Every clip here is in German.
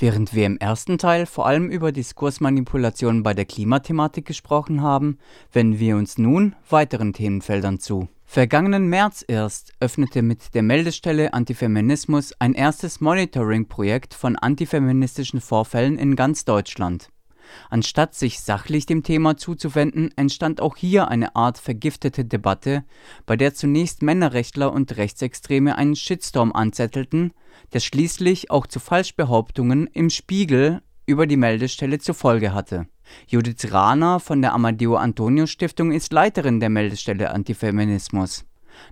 Während wir im ersten Teil vor allem über Diskursmanipulationen bei der Klimathematik gesprochen haben, wenden wir uns nun weiteren Themenfeldern zu. Vergangenen März erst öffnete mit der Meldestelle Antifeminismus ein erstes Monitoring-Projekt von antifeministischen Vorfällen in ganz Deutschland. Anstatt sich sachlich dem Thema zuzuwenden, entstand auch hier eine Art vergiftete Debatte, bei der zunächst Männerrechtler und Rechtsextreme einen Shitstorm anzettelten, der schließlich auch zu Falschbehauptungen im Spiegel über die Meldestelle zur Folge hatte. Judith Rahner von der Amadeo Antonio Stiftung ist Leiterin der Meldestelle Antifeminismus.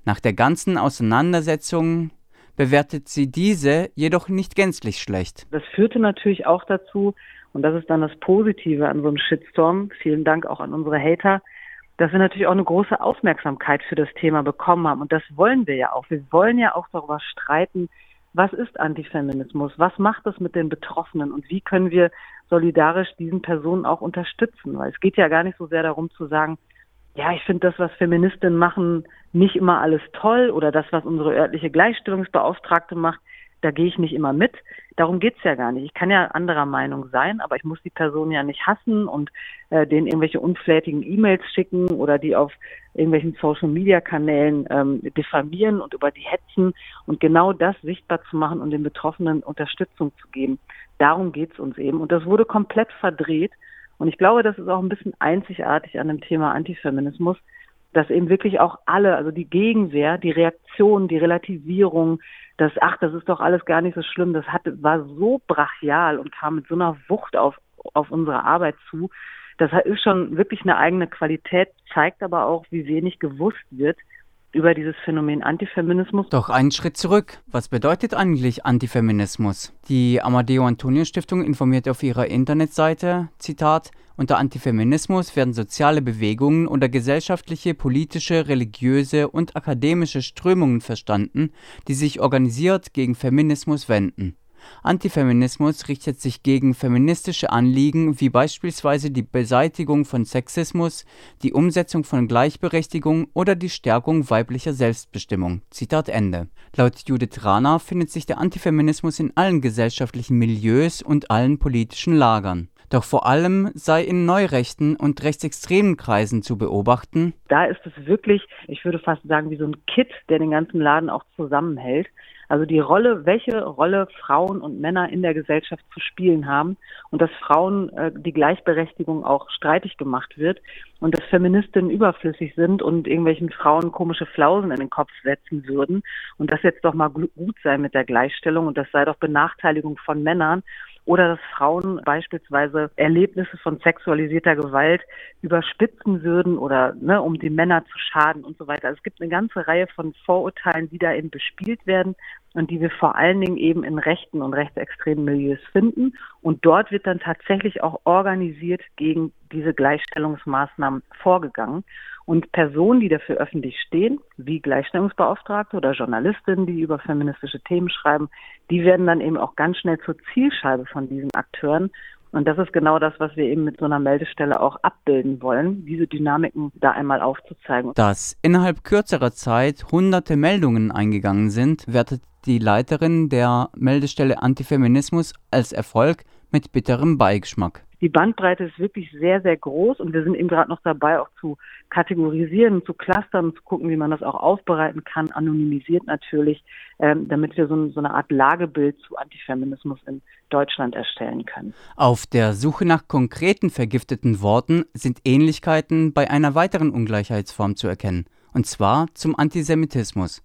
Nach der ganzen Auseinandersetzung bewertet sie diese jedoch nicht gänzlich schlecht. Das führte natürlich auch dazu, und das ist dann das Positive an so einem Shitstorm. Vielen Dank auch an unsere Hater, dass wir natürlich auch eine große Aufmerksamkeit für das Thema bekommen haben. Und das wollen wir ja auch. Wir wollen ja auch darüber streiten, was ist Antifeminismus? Was macht das mit den Betroffenen? Und wie können wir solidarisch diesen Personen auch unterstützen? Weil es geht ja gar nicht so sehr darum zu sagen, ja, ich finde das, was Feministinnen machen, nicht immer alles toll oder das, was unsere örtliche Gleichstellungsbeauftragte macht, da gehe ich nicht immer mit. Darum geht's ja gar nicht. Ich kann ja anderer Meinung sein, aber ich muss die Person ja nicht hassen und äh, denen irgendwelche unflätigen E-Mails schicken oder die auf irgendwelchen Social-Media-Kanälen ähm, diffamieren und über die hetzen und genau das sichtbar zu machen und den Betroffenen Unterstützung zu geben. Darum geht's uns eben. Und das wurde komplett verdreht. Und ich glaube, das ist auch ein bisschen einzigartig an dem Thema Antifeminismus, dass eben wirklich auch alle, also die Gegenwehr, die Reaktion, die Relativierung, das, ach, das ist doch alles gar nicht so schlimm, das hat, war so brachial und kam mit so einer Wucht auf, auf unsere Arbeit zu. Das ist schon wirklich eine eigene Qualität, zeigt aber auch, wie wenig gewusst wird, über dieses Phänomen Antifeminismus. Doch einen Schritt zurück. Was bedeutet eigentlich Antifeminismus? Die Amadeo Antonio Stiftung informiert auf ihrer Internetseite, Zitat, unter Antifeminismus werden soziale Bewegungen oder gesellschaftliche, politische, religiöse und akademische Strömungen verstanden, die sich organisiert gegen Feminismus wenden. Antifeminismus richtet sich gegen feministische Anliegen wie beispielsweise die Beseitigung von Sexismus, die Umsetzung von Gleichberechtigung oder die Stärkung weiblicher Selbstbestimmung. Zitat Ende. Laut Judith Rana findet sich der Antifeminismus in allen gesellschaftlichen Milieus und allen politischen Lagern. Doch vor allem sei in neurechten und rechtsextremen Kreisen zu beobachten. Da ist es wirklich, ich würde fast sagen, wie so ein Kit, der den ganzen Laden auch zusammenhält. Also die Rolle, welche Rolle Frauen und Männer in der Gesellschaft zu spielen haben und dass Frauen äh, die Gleichberechtigung auch streitig gemacht wird und dass Feministinnen überflüssig sind und irgendwelchen Frauen komische Flausen in den Kopf setzen würden und das jetzt doch mal gut sei mit der Gleichstellung und das sei doch Benachteiligung von Männern oder dass Frauen beispielsweise Erlebnisse von sexualisierter Gewalt überspitzen würden oder ne, um die Männer zu schaden und so weiter. Also es gibt eine ganze Reihe von Vorurteilen, die da eben bespielt werden und die wir vor allen Dingen eben in rechten und rechtsextremen Milieus finden. Und dort wird dann tatsächlich auch organisiert gegen diese Gleichstellungsmaßnahmen vorgegangen. Und Personen, die dafür öffentlich stehen, wie Gleichstellungsbeauftragte oder Journalistinnen, die über feministische Themen schreiben, die werden dann eben auch ganz schnell zur Zielscheibe von diesen Akteuren. Und das ist genau das, was wir eben mit so einer Meldestelle auch abbilden wollen, diese Dynamiken da einmal aufzuzeigen. Dass innerhalb kürzerer Zeit hunderte Meldungen eingegangen sind, wertet die Leiterin der Meldestelle Antifeminismus als Erfolg mit bitterem Beigeschmack die Bandbreite ist wirklich sehr, sehr groß und wir sind eben gerade noch dabei, auch zu kategorisieren, zu clustern, zu gucken, wie man das auch aufbereiten kann, anonymisiert natürlich, ähm, damit wir so, so eine Art Lagebild zu Antifeminismus in Deutschland erstellen können. Auf der Suche nach konkreten vergifteten Worten sind Ähnlichkeiten bei einer weiteren Ungleichheitsform zu erkennen, und zwar zum Antisemitismus.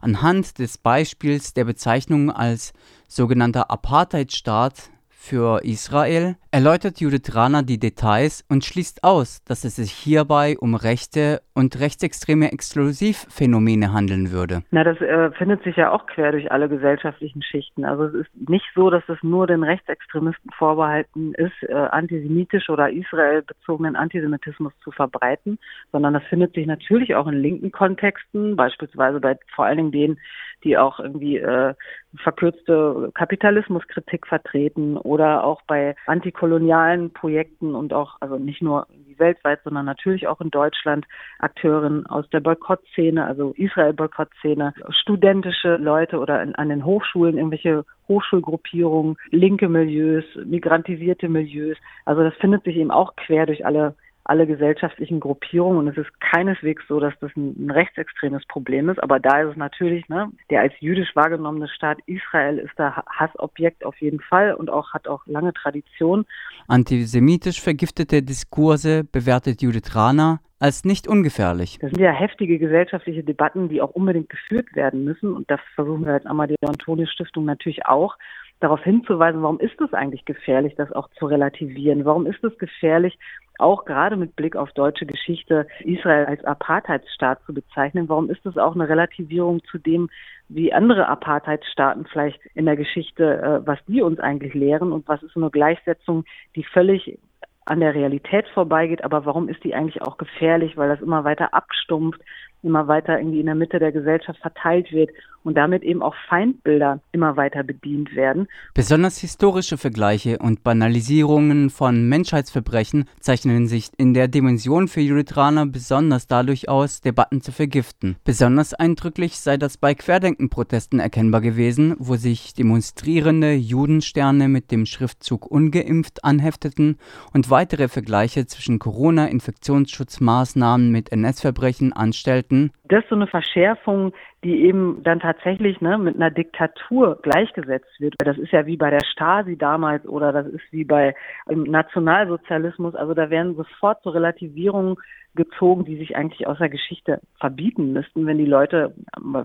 Anhand des Beispiels der Bezeichnung als sogenannter Apartheidstaat für Israel erläutert Judith Rana die Details und schließt aus, dass es sich hierbei um rechte und rechtsextreme Exklusivphänomene handeln würde. Na, das äh, findet sich ja auch quer durch alle gesellschaftlichen Schichten. Also es ist nicht so, dass es nur den Rechtsextremisten vorbehalten ist, äh, antisemitisch oder israelbezogenen Antisemitismus zu verbreiten, sondern das findet sich natürlich auch in linken Kontexten, beispielsweise bei vor allen Dingen denen, die auch irgendwie äh, verkürzte Kapitalismuskritik vertreten oder auch bei antikolonialen Projekten und auch, also nicht nur weltweit, sondern natürlich auch in Deutschland Akteurinnen aus der Boykottszene, also Israel-Boykottszene, studentische Leute oder in, an den Hochschulen irgendwelche Hochschulgruppierungen, linke Milieus, migrantisierte Milieus. Also das findet sich eben auch quer durch alle alle gesellschaftlichen Gruppierungen. Und es ist keineswegs so, dass das ein, ein, rechtsextremes Problem ist. Aber da ist es natürlich, ne, der als jüdisch wahrgenommene Staat Israel ist da Hassobjekt auf jeden Fall und auch hat auch lange Tradition. Antisemitisch vergiftete Diskurse bewertet Judith Rana als nicht ungefährlich. Das sind ja heftige gesellschaftliche Debatten, die auch unbedingt geführt werden müssen. Und das versuchen wir als Amadeo Antonio Stiftung natürlich auch darauf hinzuweisen, warum ist es eigentlich gefährlich, das auch zu relativieren? Warum ist es gefährlich, auch gerade mit Blick auf deutsche Geschichte Israel als Apartheidsstaat zu bezeichnen. Warum ist das auch eine Relativierung zu dem, wie andere Apartheidsstaaten vielleicht in der Geschichte, äh, was die uns eigentlich lehren und was ist eine Gleichsetzung, die völlig an der Realität vorbeigeht, aber warum ist die eigentlich auch gefährlich, weil das immer weiter abstumpft, immer weiter irgendwie in der Mitte der Gesellschaft verteilt wird und damit eben auch Feindbilder immer weiter bedient werden. Besonders historische Vergleiche und Banalisierungen von Menschheitsverbrechen zeichnen sich in der Dimension für Judith Rahner besonders dadurch aus, Debatten zu vergiften. Besonders eindrücklich sei das bei Querdenken-Protesten erkennbar gewesen, wo sich demonstrierende Judensterne mit dem Schriftzug ungeimpft anhefteten und weitere Vergleiche zwischen Corona-Infektionsschutzmaßnahmen mit NS-Verbrechen anstellten. Das ist so eine Verschärfung, die eben dann tatsächlich ne, mit einer Diktatur gleichgesetzt wird. Das ist ja wie bei der Stasi damals oder das ist wie bei im Nationalsozialismus. Also da werden sofort so Relativierungen gezogen, die sich eigentlich aus der Geschichte verbieten müssten, wenn die Leute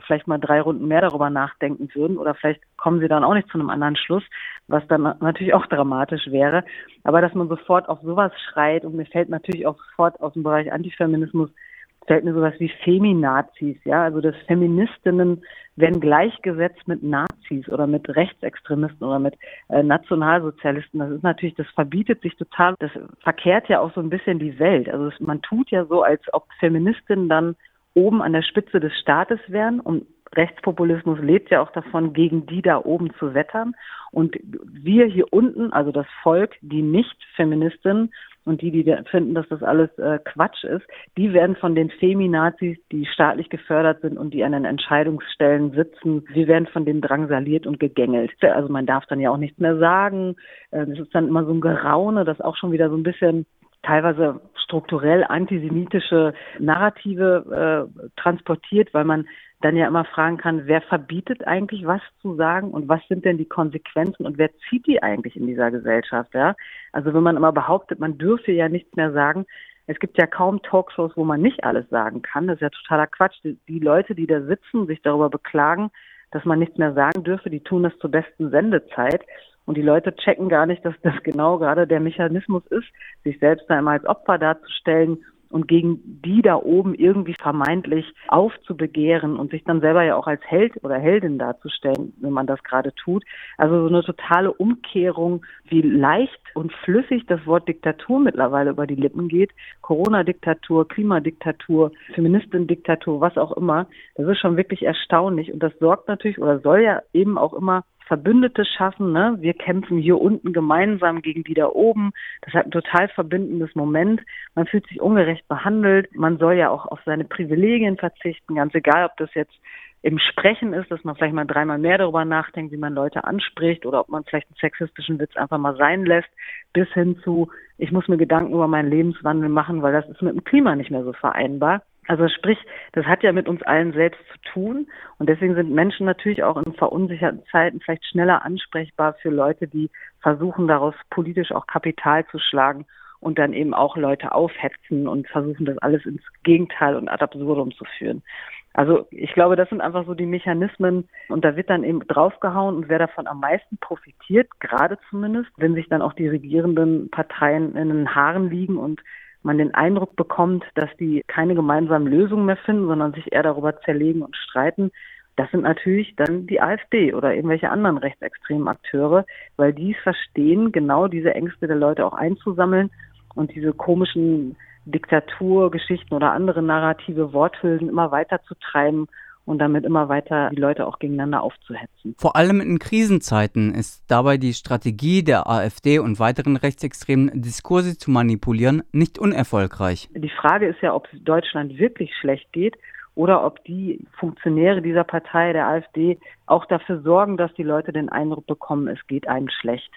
vielleicht mal drei Runden mehr darüber nachdenken würden oder vielleicht kommen sie dann auch nicht zu einem anderen Schluss, was dann natürlich auch dramatisch wäre. Aber dass man sofort auf sowas schreit und mir fällt natürlich auch sofort aus dem Bereich Antifeminismus fällt mir sowas wie Feminazis, ja, also dass Feministinnen werden gleichgesetzt mit Nazis oder mit Rechtsextremisten oder mit äh, Nationalsozialisten. Das ist natürlich, das verbietet sich total. Das verkehrt ja auch so ein bisschen die Welt. Also es, man tut ja so, als ob Feministinnen dann oben an der Spitze des Staates wären und Rechtspopulismus lebt ja auch davon, gegen die da oben zu wettern. Und wir hier unten, also das Volk, die Nicht-Feministinnen und die, die finden, dass das alles äh, Quatsch ist, die werden von den Feminazis, die staatlich gefördert sind und die an den Entscheidungsstellen sitzen, sie werden von denen drangsaliert und gegängelt. Also man darf dann ja auch nichts mehr sagen. Es äh, ist dann immer so ein Geraune, das auch schon wieder so ein bisschen teilweise strukturell antisemitische Narrative äh, transportiert, weil man dann ja immer fragen kann, wer verbietet eigentlich was zu sagen und was sind denn die Konsequenzen und wer zieht die eigentlich in dieser Gesellschaft, ja? Also wenn man immer behauptet, man dürfe ja nichts mehr sagen, es gibt ja kaum Talkshows, wo man nicht alles sagen kann. Das ist ja totaler Quatsch. Die, die Leute, die da sitzen, sich darüber beklagen, dass man nichts mehr sagen dürfe, die tun das zur besten Sendezeit. Und die Leute checken gar nicht, dass das genau gerade der Mechanismus ist, sich selbst da immer als Opfer darzustellen und gegen die da oben irgendwie vermeintlich aufzubegehren und sich dann selber ja auch als Held oder Heldin darzustellen, wenn man das gerade tut. Also so eine totale Umkehrung, wie leicht und flüssig das Wort Diktatur mittlerweile über die Lippen geht. Corona-Diktatur, Klimadiktatur, Feministin-Diktatur, was auch immer. Das ist schon wirklich erstaunlich und das sorgt natürlich oder soll ja eben auch immer Verbündete schaffen. Ne? Wir kämpfen hier unten gemeinsam gegen die da oben. Das hat ein total verbindendes Moment. Man fühlt sich ungerecht behandelt. Man soll ja auch auf seine Privilegien verzichten, ganz egal, ob das jetzt im Sprechen ist, dass man vielleicht mal dreimal mehr darüber nachdenkt, wie man Leute anspricht oder ob man vielleicht einen sexistischen Witz einfach mal sein lässt, bis hin zu, ich muss mir Gedanken über meinen Lebenswandel machen, weil das ist mit dem Klima nicht mehr so vereinbar. Also sprich, das hat ja mit uns allen selbst zu tun und deswegen sind Menschen natürlich auch in verunsicherten Zeiten vielleicht schneller ansprechbar für Leute, die versuchen daraus politisch auch Kapital zu schlagen und dann eben auch Leute aufhetzen und versuchen das alles ins Gegenteil und ad absurdum zu führen. Also ich glaube, das sind einfach so die Mechanismen und da wird dann eben draufgehauen und wer davon am meisten profitiert, gerade zumindest, wenn sich dann auch die regierenden Parteien in den Haaren liegen und man den Eindruck bekommt, dass die keine gemeinsamen Lösungen mehr finden, sondern sich eher darüber zerlegen und streiten, das sind natürlich dann die AfD oder irgendwelche anderen rechtsextremen Akteure, weil die verstehen, genau diese Ängste der Leute auch einzusammeln und diese komischen Diktaturgeschichten oder andere narrative Worthülsen immer weiter zu treiben und damit immer weiter die Leute auch gegeneinander aufzuhetzen. Vor allem in Krisenzeiten ist dabei die Strategie der AfD und weiteren rechtsextremen Diskurse zu manipulieren nicht unerfolgreich. Die Frage ist ja, ob es Deutschland wirklich schlecht geht oder ob die Funktionäre dieser Partei, der AfD, auch dafür sorgen, dass die Leute den Eindruck bekommen, es geht einem schlecht.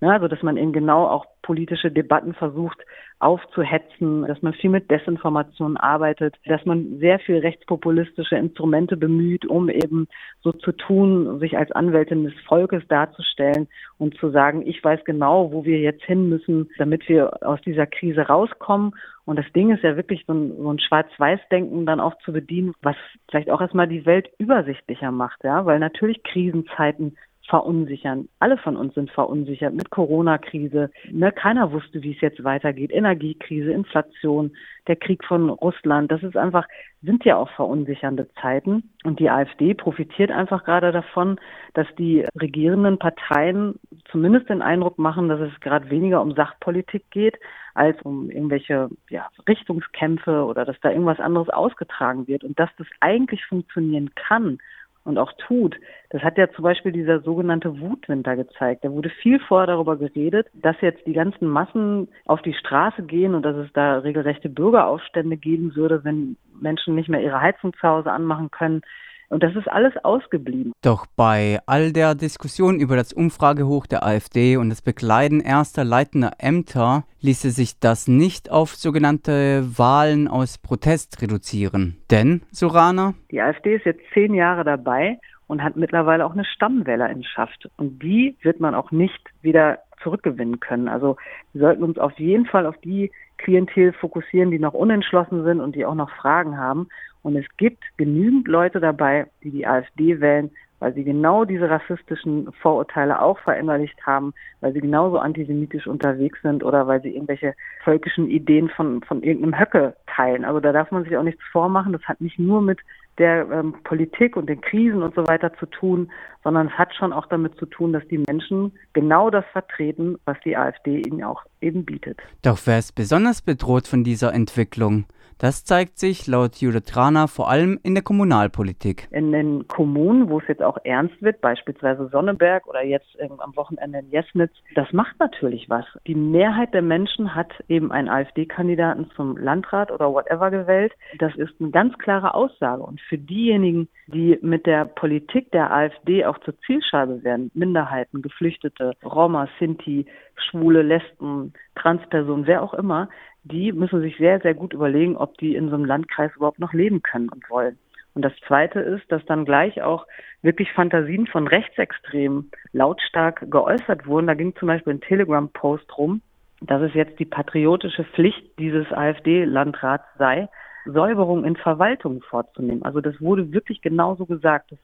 Ja, also dass man eben genau auch politische Debatten versucht aufzuhetzen, dass man viel mit Desinformation arbeitet, dass man sehr viel rechtspopulistische Instrumente bemüht, um eben so zu tun, sich als Anwältin des Volkes darzustellen und zu sagen, ich weiß genau, wo wir jetzt hin müssen, damit wir aus dieser Krise rauskommen. Und das Ding ist ja wirklich so ein, so ein Schwarz-Weiß-Denken dann auch zu bedienen, was vielleicht auch erstmal die Welt übersichtlicher macht, ja, weil natürlich Krisenzeiten verunsichern. Alle von uns sind verunsichert mit Corona-Krise. Ne, keiner wusste, wie es jetzt weitergeht. Energiekrise, Inflation, der Krieg von Russland. Das ist einfach, sind ja auch verunsichernde Zeiten. Und die AfD profitiert einfach gerade davon, dass die regierenden Parteien zumindest den Eindruck machen, dass es gerade weniger um Sachpolitik geht, als um irgendwelche ja, Richtungskämpfe oder dass da irgendwas anderes ausgetragen wird. Und dass das eigentlich funktionieren kann und auch tut. Das hat ja zum Beispiel dieser sogenannte Wutwinter gezeigt. Da wurde viel vorher darüber geredet, dass jetzt die ganzen Massen auf die Straße gehen und dass es da regelrechte Bürgeraufstände geben würde, wenn Menschen nicht mehr ihre Heizung zu Hause anmachen können. Und das ist alles ausgeblieben. Doch bei all der Diskussion über das Umfragehoch der AfD und das Bekleiden erster leitender Ämter ließe sich das nicht auf sogenannte Wahlen aus Protest reduzieren. Denn, Surana? Die AfD ist jetzt zehn Jahre dabei und hat mittlerweile auch eine Stammwählerinschaft. Und die wird man auch nicht wieder zurückgewinnen können. Also wir sollten uns auf jeden Fall auf die Klientel fokussieren, die noch unentschlossen sind und die auch noch Fragen haben. Und es gibt genügend Leute dabei, die die AfD wählen, weil sie genau diese rassistischen Vorurteile auch verinnerlicht haben, weil sie genauso antisemitisch unterwegs sind oder weil sie irgendwelche völkischen Ideen von, von irgendeinem Höcke teilen. Also da darf man sich auch nichts vormachen. Das hat nicht nur mit der ähm, Politik und den Krisen und so weiter zu tun, sondern es hat schon auch damit zu tun, dass die Menschen genau das vertreten, was die AfD ihnen auch eben bietet. Doch wer ist besonders bedroht von dieser Entwicklung? Das zeigt sich laut Judith Rana vor allem in der Kommunalpolitik. In den Kommunen, wo es jetzt auch ernst wird, beispielsweise Sonneberg oder jetzt am Wochenende in Jesnitz, das macht natürlich was. Die Mehrheit der Menschen hat eben einen AfD-Kandidaten zum Landrat oder whatever gewählt. Das ist eine ganz klare Aussage. Und für diejenigen, die mit der Politik der AfD auch zur Zielscheibe werden, Minderheiten, Geflüchtete, Roma, Sinti, Schwule, Lesben, Transpersonen, wer auch immer, die müssen sich sehr, sehr gut überlegen, ob die in so einem Landkreis überhaupt noch leben können und wollen. Und das Zweite ist, dass dann gleich auch wirklich Fantasien von Rechtsextremen lautstark geäußert wurden. Da ging zum Beispiel ein Telegram-Post rum, dass es jetzt die patriotische Pflicht dieses AfD-Landrats sei, Säuberung in Verwaltung vorzunehmen. Also das wurde wirklich genauso gesagt. Das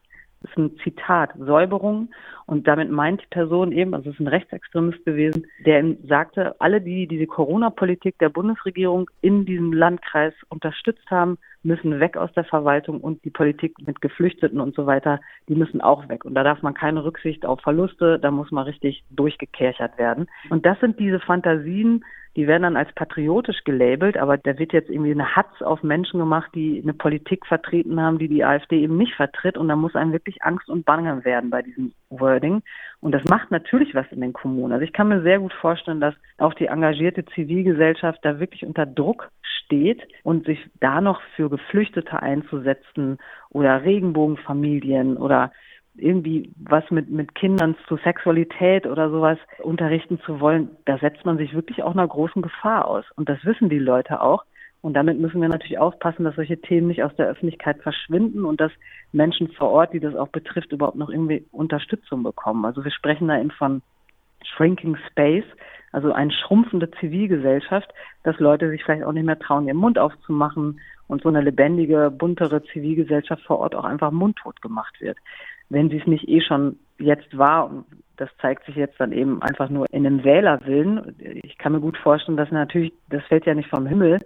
ist ein Zitat, Säuberung. Und damit meint die Person eben, also es ist ein Rechtsextremist gewesen, der sagte, alle, die diese Corona-Politik der Bundesregierung in diesem Landkreis unterstützt haben, müssen weg aus der Verwaltung und die Politik mit Geflüchteten und so weiter, die müssen auch weg. Und da darf man keine Rücksicht auf Verluste, da muss man richtig durchgekerchert werden. Und das sind diese Fantasien, die werden dann als patriotisch gelabelt, aber da wird jetzt irgendwie eine Hatz auf Menschen gemacht, die eine Politik vertreten haben, die die AfD eben nicht vertritt. Und da muss einem wirklich Angst und Bange werden bei diesem Wording. Und das macht natürlich was in den Kommunen. Also ich kann mir sehr gut vorstellen, dass auch die engagierte Zivilgesellschaft da wirklich unter Druck steht und sich da noch für Geflüchtete einzusetzen oder Regenbogenfamilien oder irgendwie was mit, mit Kindern zu Sexualität oder sowas unterrichten zu wollen, da setzt man sich wirklich auch einer großen Gefahr aus. Und das wissen die Leute auch. Und damit müssen wir natürlich aufpassen, dass solche Themen nicht aus der Öffentlichkeit verschwinden und dass Menschen vor Ort, die das auch betrifft, überhaupt noch irgendwie Unterstützung bekommen. Also wir sprechen da eben von Shrinking Space, also eine schrumpfende Zivilgesellschaft, dass Leute sich vielleicht auch nicht mehr trauen, ihren Mund aufzumachen und so eine lebendige, buntere Zivilgesellschaft vor Ort auch einfach mundtot gemacht wird wenn sie es nicht eh schon jetzt war. Und das zeigt sich jetzt dann eben einfach nur in einem Wählerwillen. Ich kann mir gut vorstellen, dass natürlich, das fällt ja nicht vom Himmel,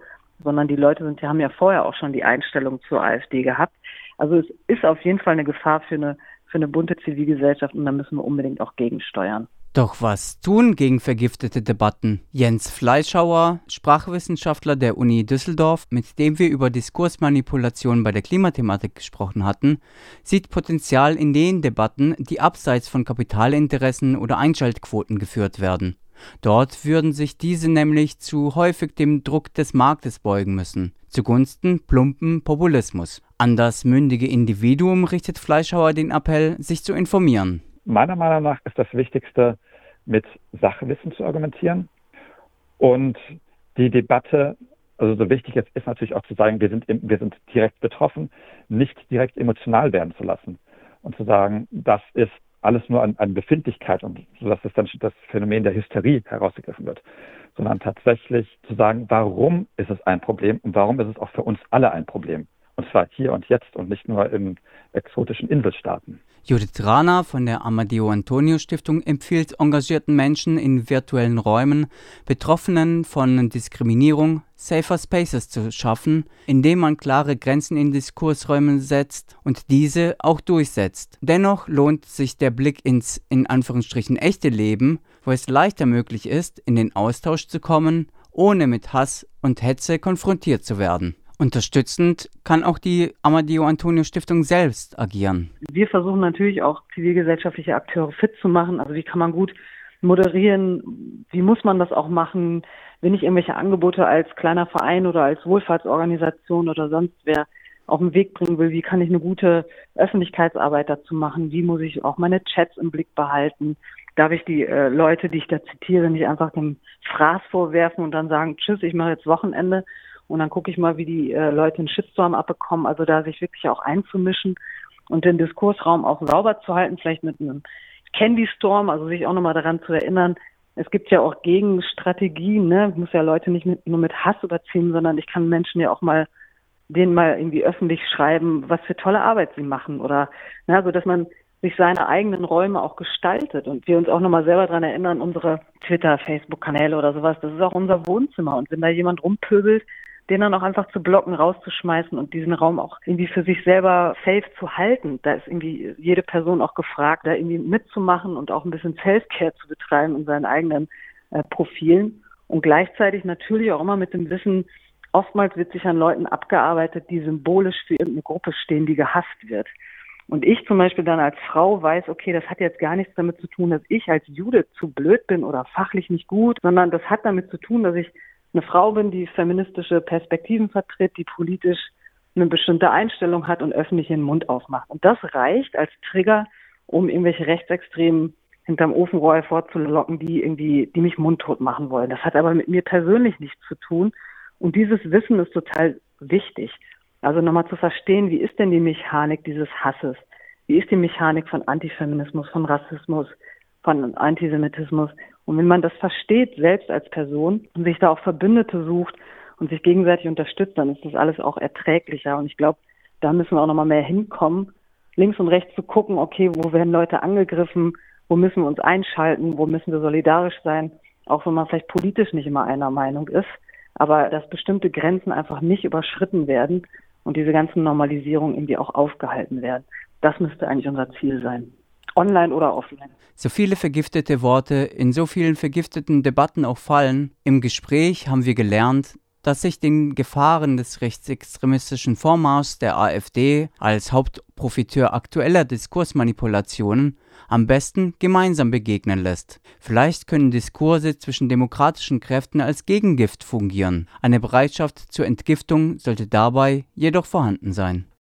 sondern die Leute sind, die haben ja vorher auch schon die Einstellung zur AfD gehabt. Also es ist auf jeden Fall eine Gefahr für eine, für eine bunte Zivilgesellschaft und da müssen wir unbedingt auch gegensteuern. Doch was tun gegen vergiftete Debatten? Jens Fleischhauer, Sprachwissenschaftler der Uni Düsseldorf, mit dem wir über Diskursmanipulation bei der Klimathematik gesprochen hatten, sieht Potenzial in den Debatten, die abseits von Kapitalinteressen oder Einschaltquoten geführt werden. Dort würden sich diese nämlich zu häufig dem Druck des Marktes beugen müssen, zugunsten plumpen Populismus. An das mündige Individuum richtet Fleischhauer den Appell, sich zu informieren. Meiner Meinung nach ist das Wichtigste, mit Sachwissen zu argumentieren und die Debatte, also so wichtig es ist natürlich auch zu sagen, wir sind, wir sind direkt betroffen, nicht direkt emotional werden zu lassen und zu sagen, das ist alles nur an, an Befindlichkeit und so dass es dann das Phänomen der Hysterie herausgegriffen wird, sondern tatsächlich zu sagen, warum ist es ein Problem und warum ist es auch für uns alle ein Problem. Und zwar hier und jetzt und nicht nur in exotischen Inselstaaten. Judith Rana von der Amadeo Antonio Stiftung empfiehlt engagierten Menschen in virtuellen Räumen, Betroffenen von Diskriminierung Safer Spaces zu schaffen, indem man klare Grenzen in Diskursräumen setzt und diese auch durchsetzt. Dennoch lohnt sich der Blick ins in Anführungsstrichen echte Leben, wo es leichter möglich ist, in den Austausch zu kommen, ohne mit Hass und Hetze konfrontiert zu werden. Unterstützend kann auch die Amadeo Antonio Stiftung selbst agieren. Wir versuchen natürlich auch zivilgesellschaftliche Akteure fit zu machen. Also wie kann man gut moderieren? Wie muss man das auch machen? Wenn ich irgendwelche Angebote als kleiner Verein oder als Wohlfahrtsorganisation oder sonst wer auf den Weg bringen will, wie kann ich eine gute Öffentlichkeitsarbeit dazu machen? Wie muss ich auch meine Chats im Blick behalten? Darf ich die äh, Leute, die ich da zitiere, nicht einfach dem Fraß vorwerfen und dann sagen, tschüss, ich mache jetzt Wochenende, und dann gucke ich mal, wie die äh, Leute einen Shitstorm abbekommen. Also da sich wirklich auch einzumischen und den Diskursraum auch sauber zu halten, vielleicht mit einem Candy Storm, also sich auch nochmal daran zu erinnern, es gibt ja auch Gegenstrategien, ne? Ich muss ja Leute nicht mit, nur mit Hass überziehen, sondern ich kann Menschen ja auch mal denen mal irgendwie öffentlich schreiben, was für tolle Arbeit sie machen oder ne, so dass man sich seine eigenen Räume auch gestaltet und wir uns auch nochmal selber daran erinnern, unsere Twitter, Facebook-Kanäle oder sowas, das ist auch unser Wohnzimmer. Und wenn da jemand rumpöbelt, den dann auch einfach zu blocken, rauszuschmeißen und diesen Raum auch irgendwie für sich selber safe zu halten. Da ist irgendwie jede Person auch gefragt, da irgendwie mitzumachen und auch ein bisschen Self-Care zu betreiben in seinen eigenen äh, Profilen und gleichzeitig natürlich auch immer mit dem Wissen, oftmals wird sich an Leuten abgearbeitet, die symbolisch für irgendeine Gruppe stehen, die gehasst wird. Und ich zum Beispiel dann als Frau weiß, okay, das hat jetzt gar nichts damit zu tun, dass ich als Jude zu blöd bin oder fachlich nicht gut, sondern das hat damit zu tun, dass ich eine Frau bin, die feministische Perspektiven vertritt, die politisch eine bestimmte Einstellung hat und öffentlich den Mund aufmacht. Und das reicht als Trigger, um irgendwelche Rechtsextremen hinterm Ofenrohr hervorzulocken, die irgendwie, die mich mundtot machen wollen. Das hat aber mit mir persönlich nichts zu tun. Und dieses Wissen ist total wichtig. Also nochmal zu verstehen, wie ist denn die Mechanik dieses Hasses? Wie ist die Mechanik von Antifeminismus, von Rassismus, von Antisemitismus? Und wenn man das versteht, selbst als Person, und sich da auch Verbündete sucht und sich gegenseitig unterstützt, dann ist das alles auch erträglicher. Und ich glaube, da müssen wir auch nochmal mehr hinkommen, links und rechts zu gucken, okay, wo werden Leute angegriffen, wo müssen wir uns einschalten, wo müssen wir solidarisch sein, auch wenn man vielleicht politisch nicht immer einer Meinung ist, aber dass bestimmte Grenzen einfach nicht überschritten werden und diese ganzen Normalisierungen irgendwie auch aufgehalten werden. Das müsste eigentlich unser Ziel sein online oder offline. So viele vergiftete Worte in so vielen vergifteten Debatten auch fallen, im Gespräch haben wir gelernt, dass sich den Gefahren des rechtsextremistischen Vormarschs der AfD als Hauptprofiteur aktueller Diskursmanipulationen am besten gemeinsam begegnen lässt. Vielleicht können Diskurse zwischen demokratischen Kräften als Gegengift fungieren. Eine Bereitschaft zur Entgiftung sollte dabei jedoch vorhanden sein.